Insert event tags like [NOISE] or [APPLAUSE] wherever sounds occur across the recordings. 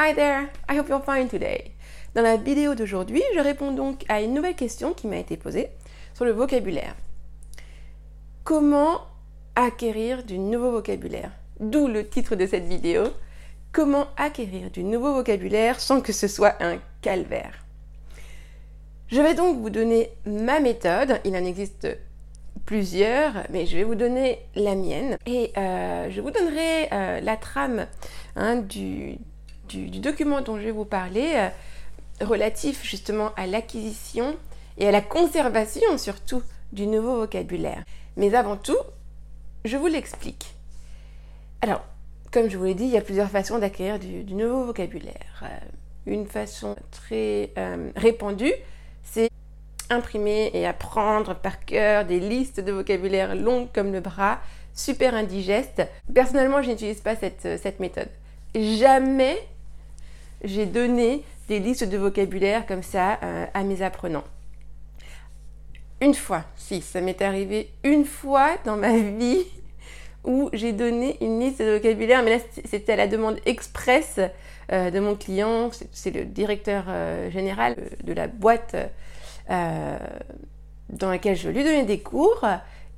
Hi there, I hope you're fine today. Dans la vidéo d'aujourd'hui, je réponds donc à une nouvelle question qui m'a été posée sur le vocabulaire. Comment acquérir du nouveau vocabulaire? D'où le titre de cette vidéo. Comment acquérir du nouveau vocabulaire sans que ce soit un calvaire? Je vais donc vous donner ma méthode. Il en existe plusieurs, mais je vais vous donner la mienne. Et euh, je vous donnerai euh, la trame hein, du, du, document dont je vais vous parler, euh, relatif justement à l'acquisition et à la conservation surtout du nouveau vocabulaire. Mais avant tout, je vous l'explique. Alors, comme je vous l'ai dit, il y a plusieurs façons d'acquérir du, nouveau vocabulaire. Euh, une façon très euh, répandue, c'est imprimer et apprendre par cœur des listes de vocabulaire longues comme le bras, super indigestes. Personnellement, je n'utilise pas cette méthode. Jamais j'ai donné des listes de vocabulaire comme ça euh, à mes apprenants. Une fois, si, ça m'est arrivé une fois dans ma vie où j'ai donné une liste de vocabulaire, mais là c'était à la demande express euh, de mon client, c'est le directeur euh, général de la boîte dans laquelle je lui donnais des cours.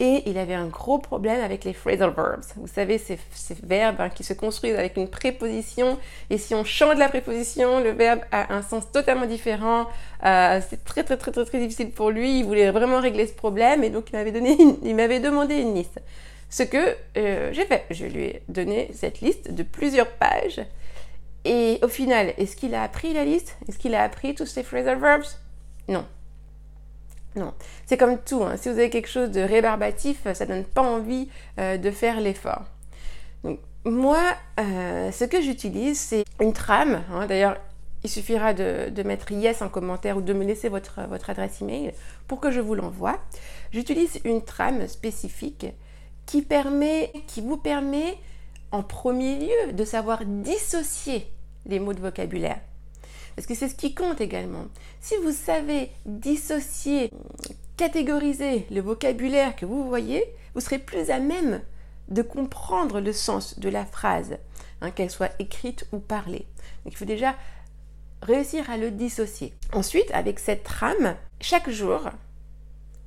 Et il avait un gros problème avec les phrasal verbs. Vous savez, ces, verbes hein, qui se construisent avec une préposition. Et si on change la préposition, le verbe a un sens totalement différent. Euh, c'est très, très, très, très, très difficile pour lui. Il voulait vraiment régler ce problème. Et donc, il m'avait, donné il m'avait demandé une liste. Ce que euh, j'ai fait, je lui ai donné cette liste de plusieurs pages. Et au final, est-ce qu'il a appris la liste? Est-ce qu'il a appris tous ces phrasal verbs? Non. Non, c'est comme tout. Hein. Si vous avez quelque chose de rébarbatif, ça donne pas envie euh, de faire l'effort. Moi, euh, ce que j'utilise, c'est une trame. Hein. D'ailleurs, il suffira de, mettre yes en commentaire ou de me laisser votre, votre adresse email pour que je vous l'envoie. J'utilise une trame spécifique qui, permet, qui vous permet en premier lieu de savoir dissocier les mots de vocabulaire. Parce que c'est ce qui compte également. Si vous savez dissocier, catégoriser le vocabulaire que vous voyez, vous serez plus à même de comprendre le sens de la phrase, hein, qu'elle soit écrite ou parlée. Donc il faut déjà réussir à le dissocier. Ensuite, avec cette trame, chaque jour,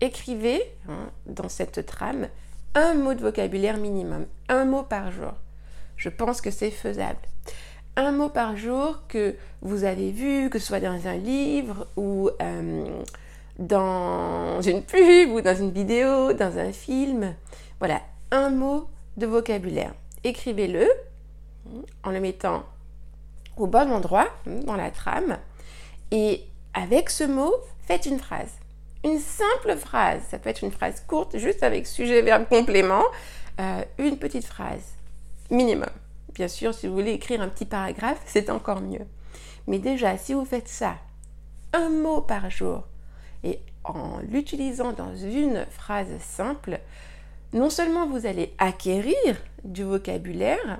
écrivez hein, dans cette trame un mot de vocabulaire minimum, un mot par jour. Je pense que c'est faisable un mot par jour que vous avez vu, que ce soit dans un livre ou euh, dans une pub ou dans une vidéo, dans un film. Voilà, un mot de vocabulaire. Écrivez-le en le mettant au bon endroit dans la trame et avec ce mot, faites une phrase. Une simple phrase, ça peut être une phrase courte, juste avec sujet, verbe, complément, euh, une petite phrase minimum. Bien sûr, si vous voulez écrire un petit paragraphe, c'est encore mieux. Mais déjà, si vous faites ça, un mot par jour, et en l'utilisant dans une phrase simple, non seulement vous allez acquérir du vocabulaire,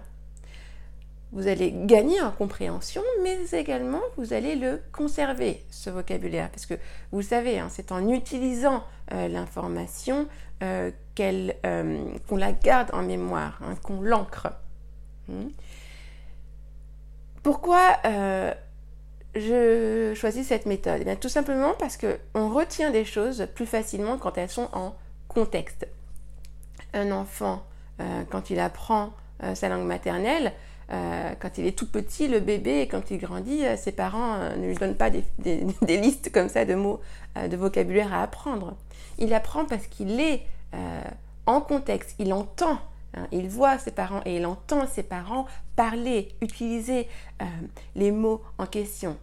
vous allez gagner en compréhension, mais également vous allez le conserver, ce vocabulaire. Parce que vous savez, hein, c'est en utilisant euh, l'information euh, euh, qu'on la garde en mémoire, hein, qu'on l'ancre. Hmm. Pourquoi euh, je choisis cette méthode? Eh Tout simplement parce qu'on retient des choses plus facilement quand elles sont en contexte. Un enfant, euh, quand il apprend euh, sa langue maternelle, quand il est tout petit, le bébé, quand il grandit, ses parents ne lui donnent pas [LAUGHS] des, des, listes comme ça de mots, de vocabulaire à apprendre. Il apprend parce qu'il est en contexte, il entend Hein, il voit ses parents et il entend ses parents parler, utiliser euh, les mots en question.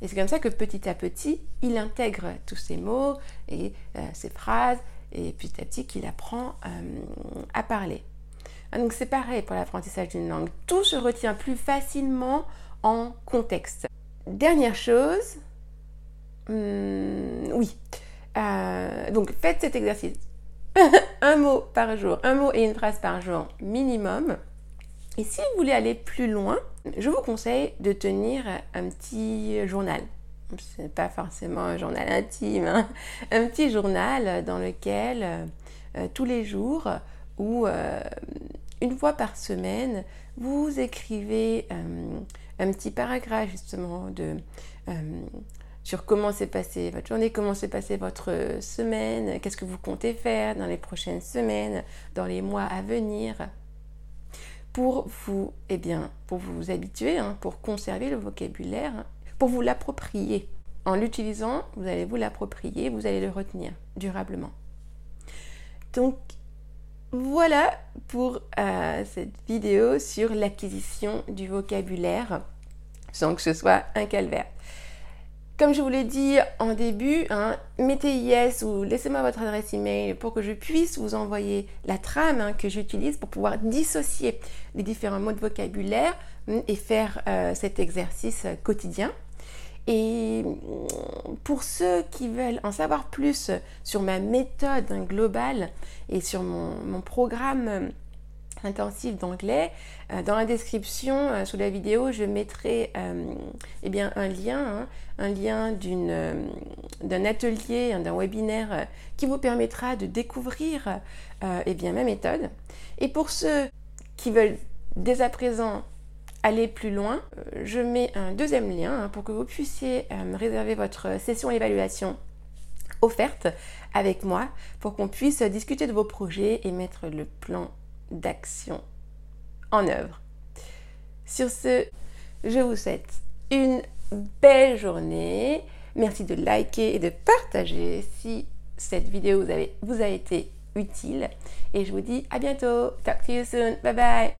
Et c'est comme ça que petit à petit, il intègre tous ces mots et euh, ces phrases, et petit à petit qu'il apprend euh, à parler. Ah, donc c'est pareil pour l'apprentissage d'une langue. Tout se retient plus facilement en contexte. Dernière chose, hmm, oui. donc faites cet exercice [LAUGHS] un mot par jour, un mot et une phrase par jour minimum. Et si vous voulez aller plus loin, je vous conseille de tenir un petit journal. Ce n'est pas forcément un journal intime, hein. un petit journal dans lequel euh, tous les jours ou euh, une fois par semaine, vous écrivez euh, un petit paragraphe justement de, sur comment s'est passée votre journée, comment s'est passée votre semaine, qu'est-ce que vous comptez faire dans les prochaines semaines, dans les mois à venir pour vous, eh bien, pour vous habituer, hein, pour conserver le vocabulaire, pour vous l'approprier. En l'utilisant, vous allez vous l'approprier, vous allez le retenir durablement. Donc, voilà pour euh, cette vidéo sur l'acquisition du vocabulaire sans que ce soit un calvaire. Comme je vous l'ai dit en début, hein, mettez yes ou laissez-moi votre adresse email pour que je puisse vous envoyer la trame hein, que j'utilise pour pouvoir dissocier les différents mots de vocabulaire hum, et faire euh, cet exercice quotidien. Et hum, pour ceux qui veulent en savoir plus sur ma méthode globale et sur mon programme intensif d'anglais. Euh, dans la description euh, sous la vidéo, je mettrai euh, eh bien, un lien, hein, un lien d'un atelier, d'un webinaire qui vous permettra de découvrir eh bien, ma méthode. Et pour ceux qui veulent dès à présent aller plus loin, je mets un deuxième lien hein, pour que vous puissiez réserver votre session évaluation offerte avec moi pour qu'on puisse discuter de vos projets et mettre le plan d'action en œuvre. Sur ce, je vous souhaite une belle journée. Merci de liker et de partager si cette vidéo vous, a été utile. Et je vous dis à bientôt. Talk to you soon. Bye bye.